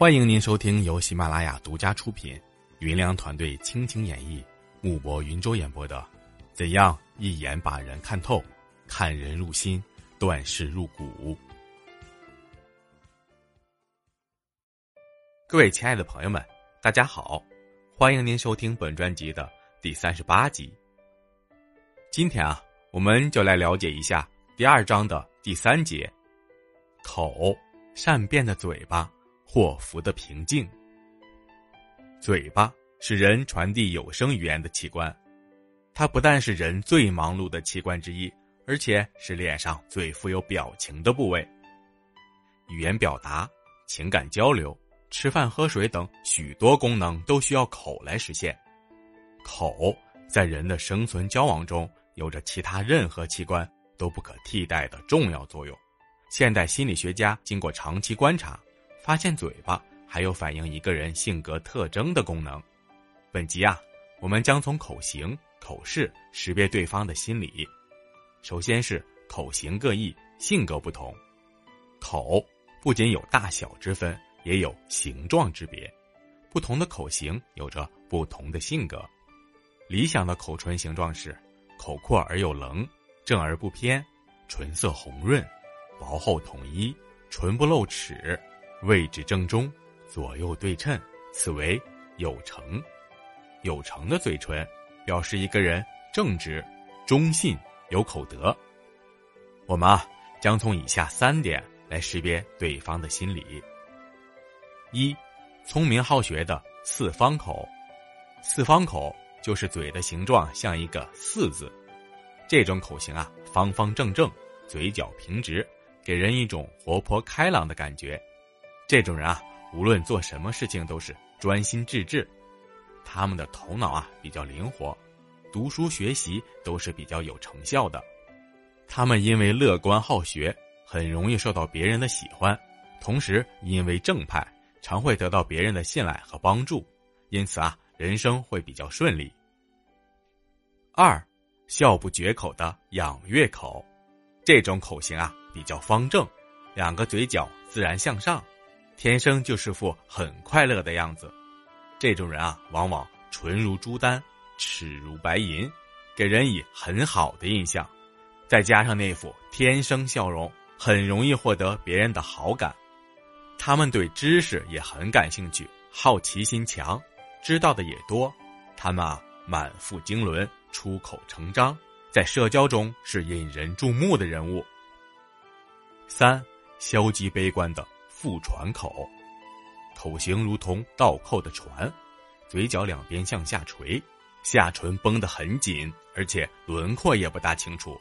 欢迎您收听由喜马拉雅独家出品、云良团队倾情演绎、木博云舟演播的《怎样一眼把人看透，看人入心，断事入骨》。各位亲爱的朋友们，大家好，欢迎您收听本专辑的第三十八集。今天啊，我们就来了解一下第二章的第三节：口，善变的嘴巴。祸福的平静。嘴巴是人传递有声语言的器官，它不但是人最忙碌的器官之一，而且是脸上最富有表情的部位。语言表达、情感交流、吃饭喝水等许多功能都需要口来实现。口在人的生存交往中有着其他任何器官都不可替代的重要作用。现代心理学家经过长期观察。发现嘴巴还有反映一个人性格特征的功能。本集啊，我们将从口型、口势识别对方的心理。首先是口型各异，性格不同。口不仅有大小之分，也有形状之别。不同的口型有着不同的性格。理想的口唇形状是：口阔而有棱，正而不偏，唇色红润，薄厚统一，唇不露齿。位置正中，左右对称，此为有成。有成的嘴唇，表示一个人正直、忠信、有口德。我们啊，将从以下三点来识别对方的心理：一、聪明好学的四方口。四方口就是嘴的形状像一个“四”字，这种口型啊，方方正正，嘴角平直，给人一种活泼开朗的感觉。这种人啊，无论做什么事情都是专心致志，他们的头脑啊比较灵活，读书学习都是比较有成效的。他们因为乐观好学，很容易受到别人的喜欢，同时因为正派，常会得到别人的信赖和帮助，因此啊，人生会比较顺利。二，笑不绝口的仰月口，这种口型啊比较方正，两个嘴角自然向上。天生就是副很快乐的样子，这种人啊，往往唇如朱丹，齿如白银，给人以很好的印象。再加上那副天生笑容，很容易获得别人的好感。他们对知识也很感兴趣，好奇心强，知道的也多。他们啊，满腹经纶，出口成章，在社交中是引人注目的人物。三，消极悲观的。副船口，口型如同倒扣的船，嘴角两边向下垂，下唇绷得很紧，而且轮廓也不大清楚。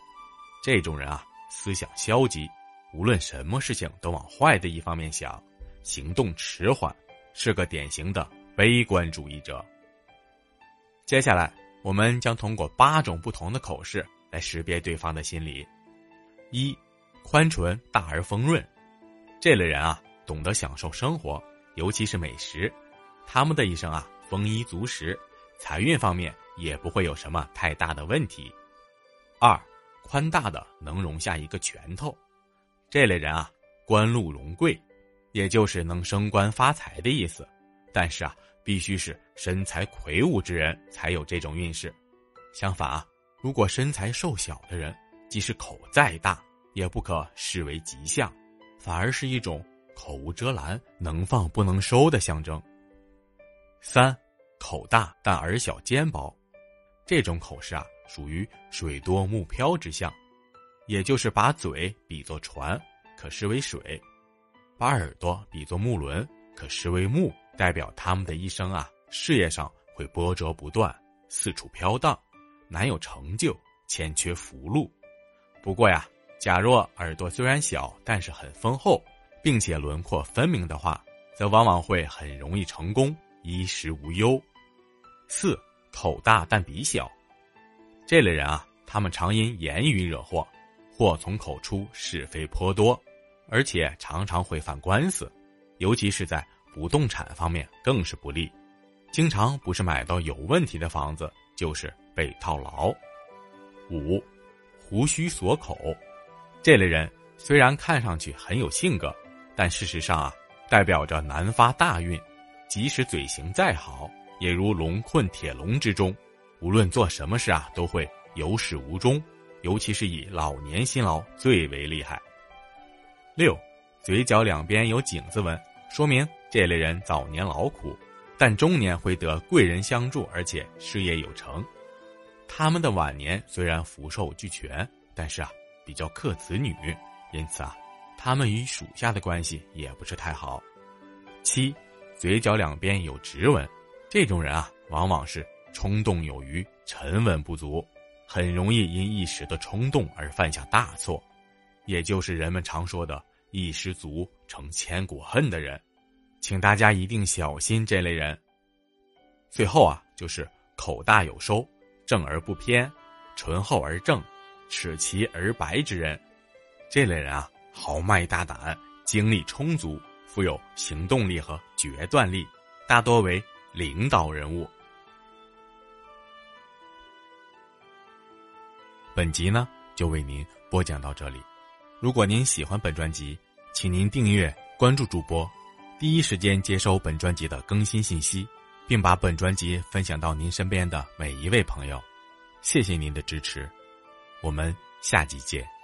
这种人啊，思想消极，无论什么事情都往坏的一方面想，行动迟缓，是个典型的悲观主义者。接下来，我们将通过八种不同的口试来识别对方的心理。一，宽唇大而丰润，这类人啊。懂得享受生活，尤其是美食，他们的一生啊丰衣足食，财运方面也不会有什么太大的问题。二，宽大的能容下一个拳头，这类人啊官禄荣贵，也就是能升官发财的意思。但是啊，必须是身材魁梧之人才有这种运势。相反啊，如果身材瘦小的人，即使口再大，也不可视为吉相，反而是一种。口无遮拦，能放不能收的象征。三，口大但耳小尖薄，这种口势啊，属于水多木漂之象，也就是把嘴比作船，可视为水；把耳朵比作木轮，可视为木，代表他们的一生啊，事业上会波折不断，四处飘荡，难有成就，欠缺福禄。不过呀，假若耳朵虽然小，但是很丰厚。并且轮廓分明的话，则往往会很容易成功，衣食无忧。四口大但鼻小，这类人啊，他们常因言语惹祸，祸从口出，是非颇多，而且常常会犯官司，尤其是在不动产方面更是不利，经常不是买到有问题的房子，就是被套牢。五胡须锁口，这类人虽然看上去很有性格。但事实上啊，代表着难发大运，即使嘴型再好，也如龙困铁笼之中，无论做什么事啊，都会有始无终。尤其是以老年辛劳最为厉害。六，嘴角两边有井字纹，说明这类人早年劳苦，但中年会得贵人相助，而且事业有成。他们的晚年虽然福寿俱全，但是啊，比较克子女，因此啊，他们与属下的关系也不是太好。七，嘴角两边有直纹，这种人啊，往往是冲动有余，沉稳不足。很容易因一时的冲动而犯下大错，也就是人们常说的“一失足成千古恨”的人，请大家一定小心这类人。最后啊，就是口大有收、正而不偏、醇厚而正、齿齐而白之人。这类人啊，豪迈大胆，精力充足，富有行动力和决断力，大多为领导人物。本集呢就为您播讲到这里。如果您喜欢本专辑，请您订阅关注主播，第一时间接收本专辑的更新信息，并把本专辑分享到您身边的每一位朋友。谢谢您的支持，我们下集见。